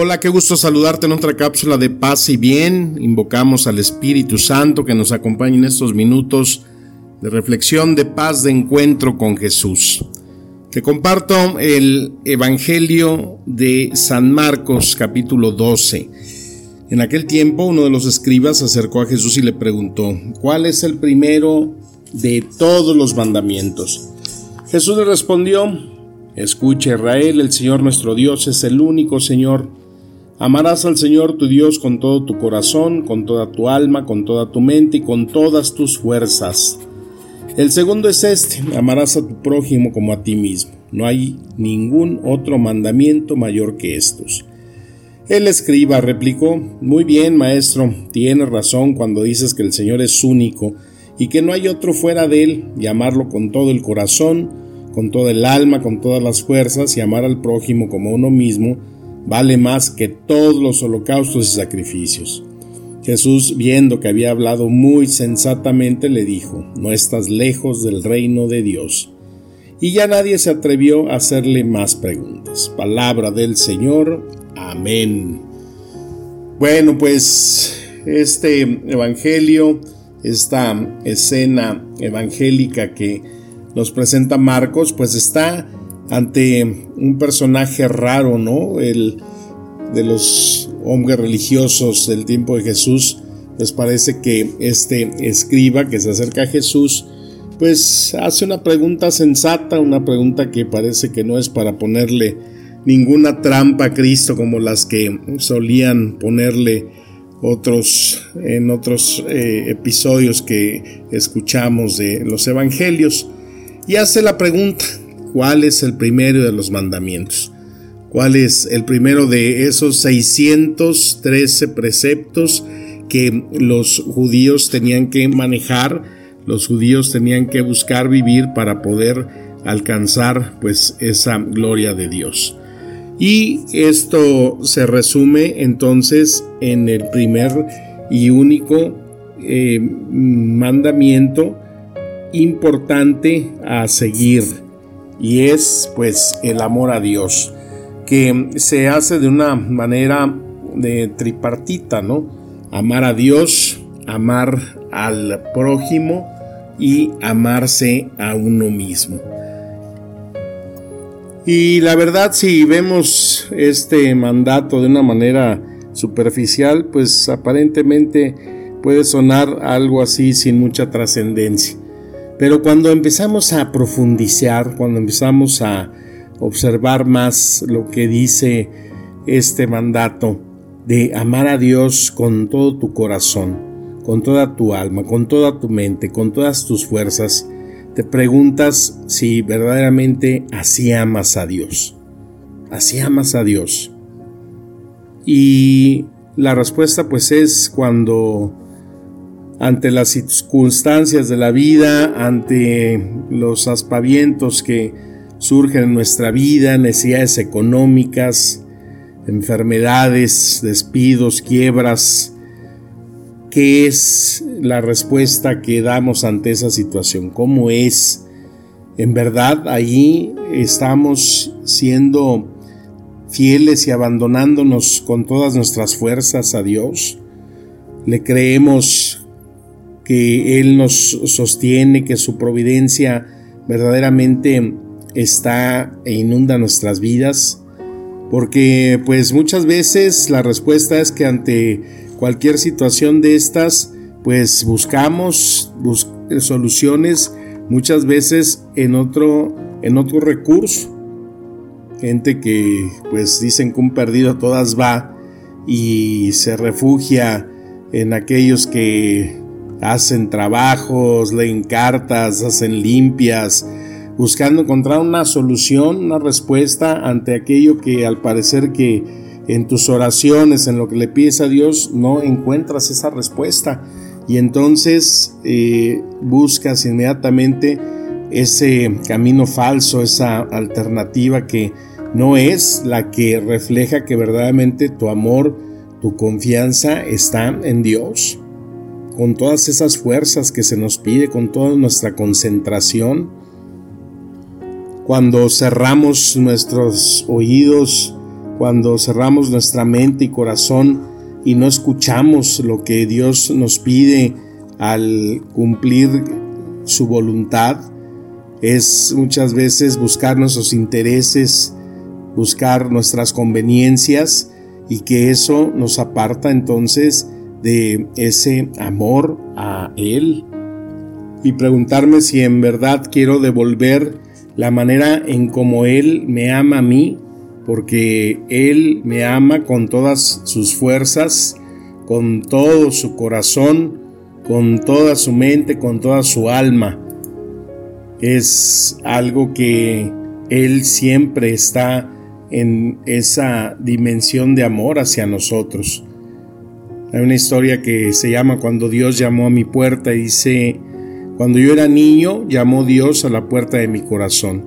Hola, qué gusto saludarte en otra cápsula de paz y bien. Invocamos al Espíritu Santo que nos acompañe en estos minutos de reflexión, de paz, de encuentro con Jesús. Te comparto el Evangelio de San Marcos capítulo 12. En aquel tiempo uno de los escribas se acercó a Jesús y le preguntó, ¿cuál es el primero de todos los mandamientos? Jesús le respondió, Escucha Israel, el Señor nuestro Dios es el único Señor. Amarás al Señor tu Dios con todo tu corazón, con toda tu alma, con toda tu mente y con todas tus fuerzas. El segundo es este, amarás a tu prójimo como a ti mismo. No hay ningún otro mandamiento mayor que estos. El escriba replicó, Muy bien, maestro, tienes razón cuando dices que el Señor es único y que no hay otro fuera de él, y amarlo con todo el corazón, con toda el alma, con todas las fuerzas, y amar al prójimo como uno mismo, vale más que todos los holocaustos y sacrificios. Jesús, viendo que había hablado muy sensatamente, le dijo, no estás lejos del reino de Dios. Y ya nadie se atrevió a hacerle más preguntas. Palabra del Señor. Amén. Bueno, pues este Evangelio, esta escena evangélica que nos presenta Marcos, pues está ante un personaje raro, ¿no? El de los hombres religiosos del tiempo de Jesús, pues parece que este escriba que se acerca a Jesús, pues hace una pregunta sensata, una pregunta que parece que no es para ponerle ninguna trampa a Cristo como las que solían ponerle otros en otros eh, episodios que escuchamos de los evangelios y hace la pregunta ¿Cuál es el primero de los mandamientos? ¿Cuál es el primero de esos 613 preceptos que los judíos tenían que manejar, los judíos tenían que buscar vivir para poder alcanzar pues esa gloria de Dios? Y esto se resume entonces en el primer y único eh, mandamiento importante a seguir y es pues el amor a Dios que se hace de una manera de tripartita, ¿no? Amar a Dios, amar al prójimo y amarse a uno mismo. Y la verdad, si vemos este mandato de una manera superficial, pues aparentemente puede sonar algo así sin mucha trascendencia. Pero cuando empezamos a profundizar, cuando empezamos a observar más lo que dice este mandato de amar a Dios con todo tu corazón, con toda tu alma, con toda tu mente, con todas tus fuerzas, te preguntas si verdaderamente así amas a Dios. Así amas a Dios. Y la respuesta pues es cuando ante las circunstancias de la vida, ante los aspavientos que surgen en nuestra vida, necesidades económicas, enfermedades, despidos, quiebras. ¿Qué es la respuesta que damos ante esa situación? ¿Cómo es? En verdad, allí estamos siendo fieles y abandonándonos con todas nuestras fuerzas a Dios. Le creemos que Él nos sostiene, que su providencia verdaderamente está e inunda nuestras vidas. Porque pues muchas veces la respuesta es que ante cualquier situación de estas, pues buscamos soluciones muchas veces en otro, en otro recurso. Gente que pues dicen que un perdido todas va y se refugia en aquellos que hacen trabajos, leen cartas, hacen limpias, buscando encontrar una solución, una respuesta ante aquello que al parecer que en tus oraciones, en lo que le pides a Dios, no encuentras esa respuesta. Y entonces eh, buscas inmediatamente ese camino falso, esa alternativa que no es la que refleja que verdaderamente tu amor, tu confianza está en Dios, con todas esas fuerzas que se nos pide, con toda nuestra concentración. Cuando cerramos nuestros oídos, cuando cerramos nuestra mente y corazón y no escuchamos lo que Dios nos pide al cumplir su voluntad, es muchas veces buscar nuestros intereses, buscar nuestras conveniencias y que eso nos aparta entonces de ese amor a Él y preguntarme si en verdad quiero devolver la manera en como Él me ama a mí, porque Él me ama con todas sus fuerzas, con todo su corazón, con toda su mente, con toda su alma. Es algo que Él siempre está en esa dimensión de amor hacia nosotros. Hay una historia que se llama Cuando Dios llamó a mi puerta y dice, cuando yo era niño, llamó Dios a la puerta de mi corazón.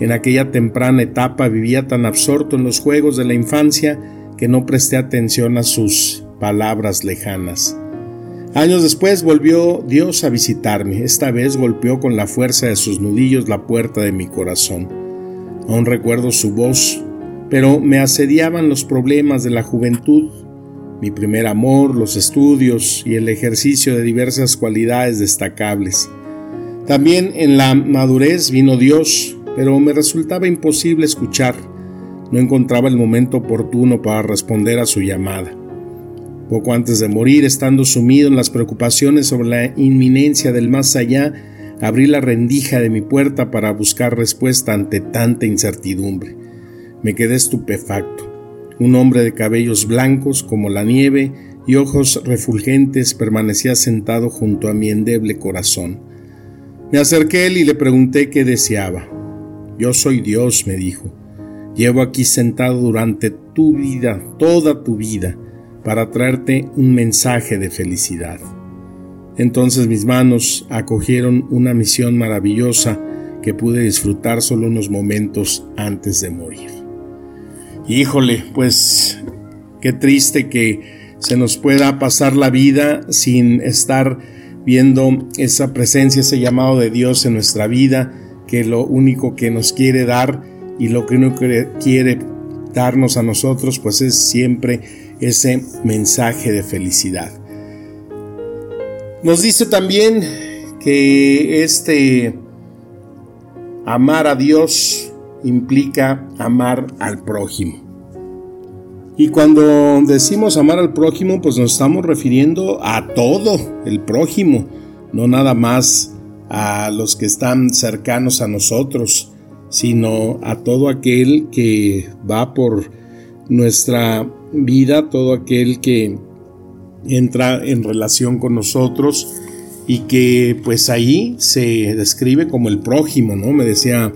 En aquella temprana etapa vivía tan absorto en los juegos de la infancia que no presté atención a sus palabras lejanas. Años después volvió Dios a visitarme. Esta vez golpeó con la fuerza de sus nudillos la puerta de mi corazón. Aún recuerdo su voz, pero me asediaban los problemas de la juventud, mi primer amor, los estudios y el ejercicio de diversas cualidades destacables. También en la madurez vino Dios, pero me resultaba imposible escuchar. No encontraba el momento oportuno para responder a su llamada. Poco antes de morir, estando sumido en las preocupaciones sobre la inminencia del más allá, abrí la rendija de mi puerta para buscar respuesta ante tanta incertidumbre. Me quedé estupefacto. Un hombre de cabellos blancos como la nieve y ojos refulgentes permanecía sentado junto a mi endeble corazón. Me acerqué a él y le pregunté qué deseaba. Yo soy Dios, me dijo. Llevo aquí sentado durante tu vida, toda tu vida, para traerte un mensaje de felicidad. Entonces mis manos acogieron una misión maravillosa que pude disfrutar solo unos momentos antes de morir. Híjole, pues qué triste que se nos pueda pasar la vida sin estar viendo esa presencia, ese llamado de Dios en nuestra vida, que lo único que nos quiere dar y lo que uno quiere darnos a nosotros, pues es siempre ese mensaje de felicidad. Nos dice también que este amar a Dios implica amar al prójimo. Y cuando decimos amar al prójimo, pues nos estamos refiriendo a todo el prójimo, no nada más a los que están cercanos a nosotros, sino a todo aquel que va por nuestra vida, todo aquel que entra en relación con nosotros y que pues ahí se describe como el prójimo, ¿no? Me decía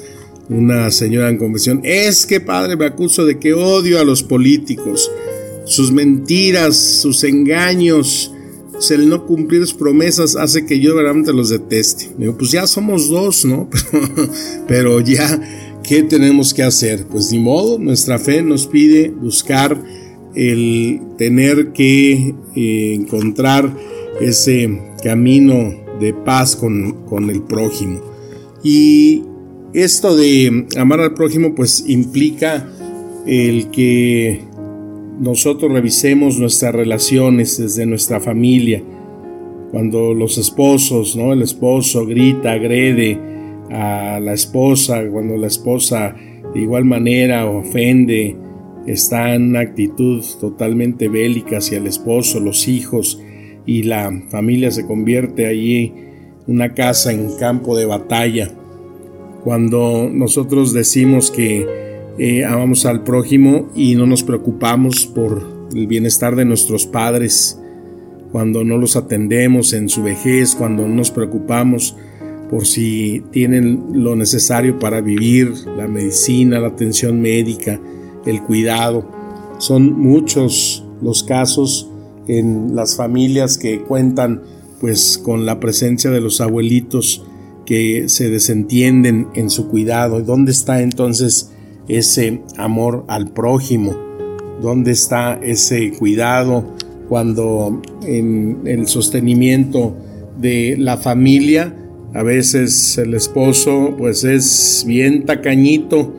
una señora en convención, es que padre me acuso de que odio a los políticos, sus mentiras, sus engaños, el no cumplir sus promesas hace que yo realmente los deteste. Digo, pues ya somos dos, ¿no? Pero, ya, ¿qué tenemos que hacer? Pues ni modo, nuestra fe nos pide buscar el tener que eh, encontrar ese camino de paz con, con el prójimo. Y esto de amar al prójimo pues implica el que nosotros revisemos nuestras relaciones desde nuestra familia. Cuando los esposos, ¿no? El esposo grita, agrede a la esposa, cuando la esposa de igual manera ofende, está en una actitud totalmente bélica hacia el esposo, los hijos y la familia se convierte allí una casa en campo de batalla cuando nosotros decimos que eh, amamos al prójimo y no nos preocupamos por el bienestar de nuestros padres, cuando no los atendemos en su vejez, cuando no nos preocupamos por si tienen lo necesario para vivir, la medicina, la atención médica, el cuidado. Son muchos los casos en las familias que cuentan pues con la presencia de los abuelitos que se desentienden en su cuidado. ¿Dónde está entonces ese amor al prójimo? ¿Dónde está ese cuidado cuando en el sostenimiento de la familia a veces el esposo pues es bien tacañito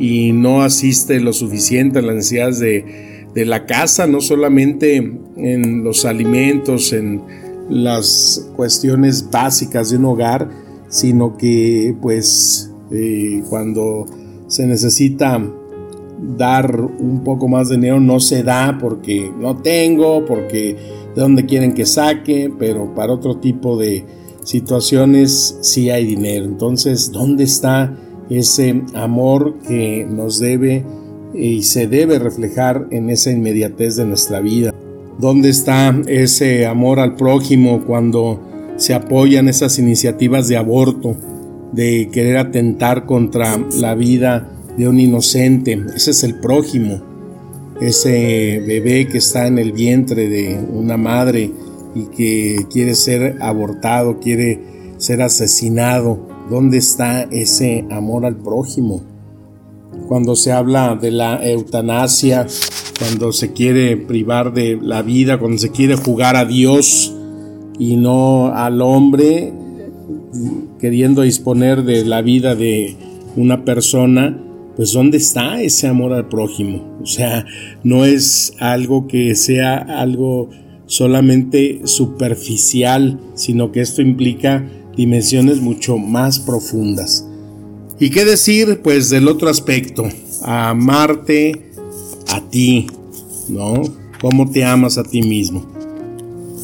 y no asiste lo suficiente a las necesidades de, de la casa, no solamente en los alimentos, en las cuestiones básicas de un hogar, sino que pues eh, cuando se necesita dar un poco más de dinero no se da porque no tengo, porque de dónde quieren que saque, pero para otro tipo de situaciones sí hay dinero. Entonces, ¿dónde está ese amor que nos debe y se debe reflejar en esa inmediatez de nuestra vida? ¿Dónde está ese amor al prójimo cuando se apoyan esas iniciativas de aborto, de querer atentar contra la vida de un inocente? Ese es el prójimo, ese bebé que está en el vientre de una madre y que quiere ser abortado, quiere ser asesinado. ¿Dónde está ese amor al prójimo? Cuando se habla de la eutanasia, cuando se quiere privar de la vida, cuando se quiere jugar a Dios y no al hombre, queriendo disponer de la vida de una persona, pues ¿dónde está ese amor al prójimo? O sea, no es algo que sea algo solamente superficial, sino que esto implica dimensiones mucho más profundas. ¿Y qué decir? Pues del otro aspecto, amarte a ti, ¿no? ¿Cómo te amas a ti mismo?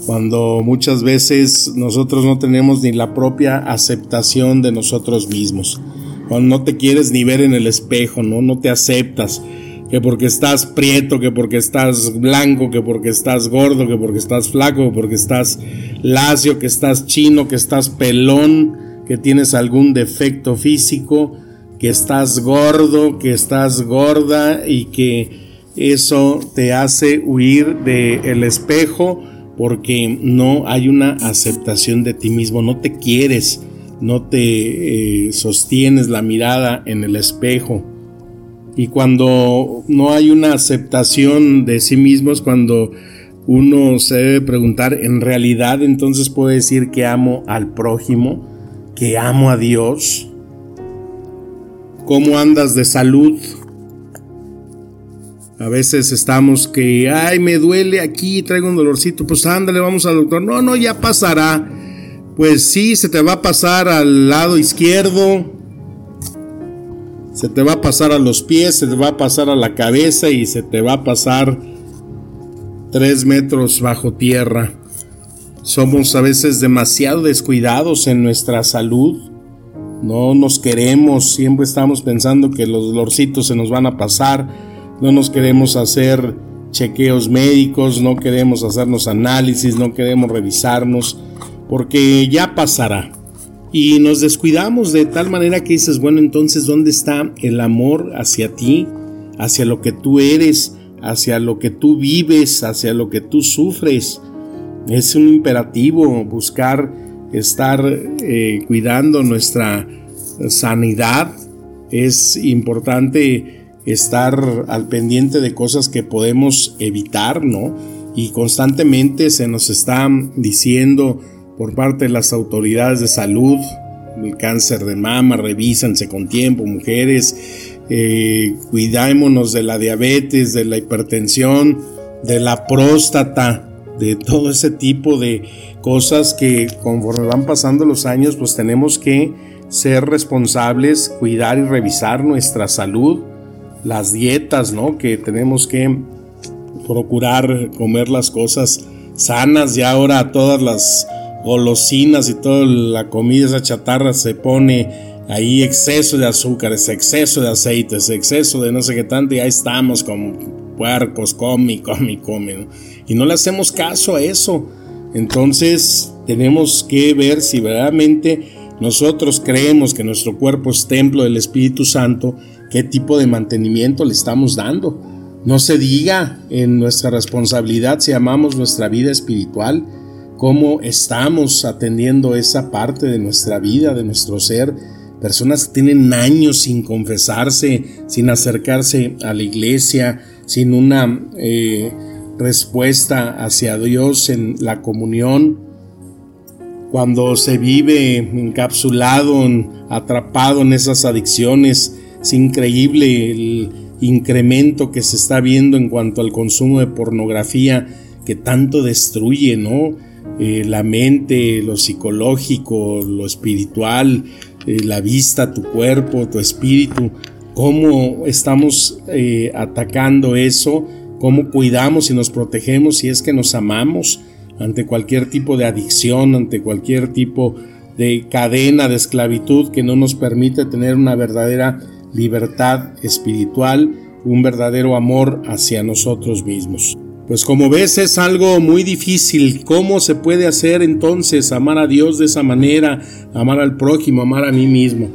Cuando muchas veces nosotros no tenemos ni la propia aceptación de nosotros mismos. Cuando no te quieres ni ver en el espejo, ¿no? No te aceptas. Que porque estás prieto, que porque estás blanco, que porque estás gordo, que porque estás flaco, que porque estás lacio, que estás chino, que estás pelón, que tienes algún defecto físico, que estás gordo, que estás gorda y que eso te hace huir del espejo porque no hay una aceptación de ti mismo, no te quieres, no te eh, sostienes la mirada en el espejo. Y cuando no hay una aceptación de sí mismo es cuando uno se debe preguntar, ¿en realidad entonces puedo decir que amo al prójimo? ¿Que amo a Dios? ¿Cómo andas de salud? A veces estamos que, ay, me duele aquí, traigo un dolorcito, pues ándale, vamos al doctor. No, no, ya pasará. Pues sí, se te va a pasar al lado izquierdo, se te va a pasar a los pies, se te va a pasar a la cabeza y se te va a pasar tres metros bajo tierra. Somos a veces demasiado descuidados en nuestra salud. No nos queremos, siempre estamos pensando que los dolorcitos se nos van a pasar no nos queremos hacer chequeos médicos, no queremos hacernos análisis, no queremos revisarnos, porque ya pasará. Y nos descuidamos de tal manera que dices, bueno, entonces, ¿dónde está el amor hacia ti, hacia lo que tú eres, hacia lo que tú vives, hacia lo que tú sufres? Es un imperativo buscar estar eh, cuidando nuestra sanidad. Es importante estar al pendiente de cosas que podemos evitar, ¿no? Y constantemente se nos está diciendo por parte de las autoridades de salud, el cáncer de mama, revísanse con tiempo, mujeres, eh, cuidémonos de la diabetes, de la hipertensión, de la próstata, de todo ese tipo de cosas que conforme van pasando los años, pues tenemos que ser responsables, cuidar y revisar nuestra salud las dietas, ¿no? Que tenemos que procurar comer las cosas sanas. Ya ahora todas las golosinas y toda la comida, esa chatarra se pone ahí exceso de azúcares, exceso de aceites, exceso de no sé qué tanto y ahí estamos como puercos, come, come, come. Y no le hacemos caso a eso. Entonces tenemos que ver si verdaderamente nosotros creemos que nuestro cuerpo es templo del Espíritu Santo, ¿qué tipo de mantenimiento le estamos dando? No se diga en nuestra responsabilidad si amamos nuestra vida espiritual, cómo estamos atendiendo esa parte de nuestra vida, de nuestro ser. Personas que tienen años sin confesarse, sin acercarse a la iglesia, sin una eh, respuesta hacia Dios en la comunión. Cuando se vive encapsulado, atrapado en esas adicciones, es increíble el incremento que se está viendo en cuanto al consumo de pornografía que tanto destruye, ¿no? Eh, la mente, lo psicológico, lo espiritual, eh, la vista, tu cuerpo, tu espíritu, cómo estamos eh, atacando eso, cómo cuidamos y nos protegemos si es que nos amamos ante cualquier tipo de adicción, ante cualquier tipo de cadena de esclavitud que no nos permite tener una verdadera libertad espiritual, un verdadero amor hacia nosotros mismos. Pues como ves es algo muy difícil. ¿Cómo se puede hacer entonces amar a Dios de esa manera, amar al prójimo, amar a mí mismo?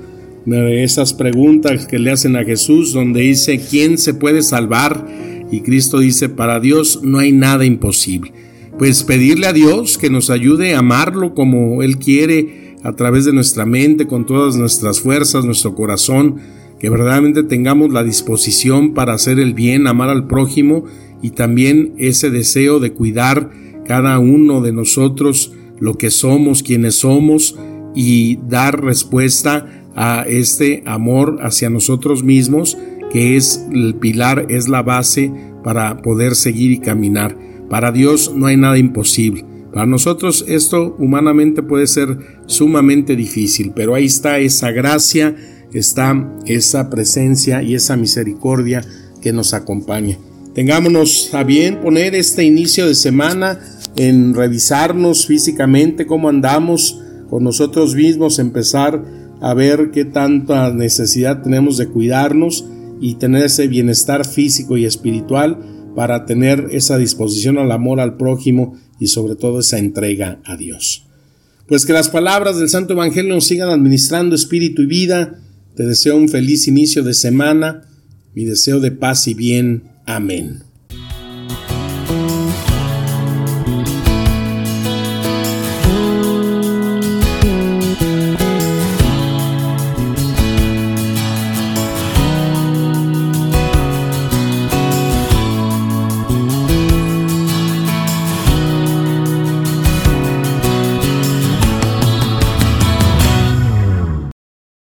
Esas preguntas que le hacen a Jesús donde dice, ¿quién se puede salvar? Y Cristo dice, para Dios no hay nada imposible. Pues pedirle a Dios que nos ayude a amarlo como Él quiere, a través de nuestra mente, con todas nuestras fuerzas, nuestro corazón, que verdaderamente tengamos la disposición para hacer el bien, amar al prójimo y también ese deseo de cuidar cada uno de nosotros lo que somos, quienes somos y dar respuesta a este amor hacia nosotros mismos que es el pilar, es la base para poder seguir y caminar. Para Dios no hay nada imposible. Para nosotros esto humanamente puede ser sumamente difícil, pero ahí está esa gracia, está esa presencia y esa misericordia que nos acompaña. Tengámonos a bien poner este inicio de semana en revisarnos físicamente cómo andamos con nosotros mismos, empezar a ver qué tanta necesidad tenemos de cuidarnos y tener ese bienestar físico y espiritual para tener esa disposición al amor al prójimo y sobre todo esa entrega a Dios. Pues que las palabras del Santo Evangelio nos sigan administrando espíritu y vida te deseo un feliz inicio de semana, mi deseo de paz y bien. Amén.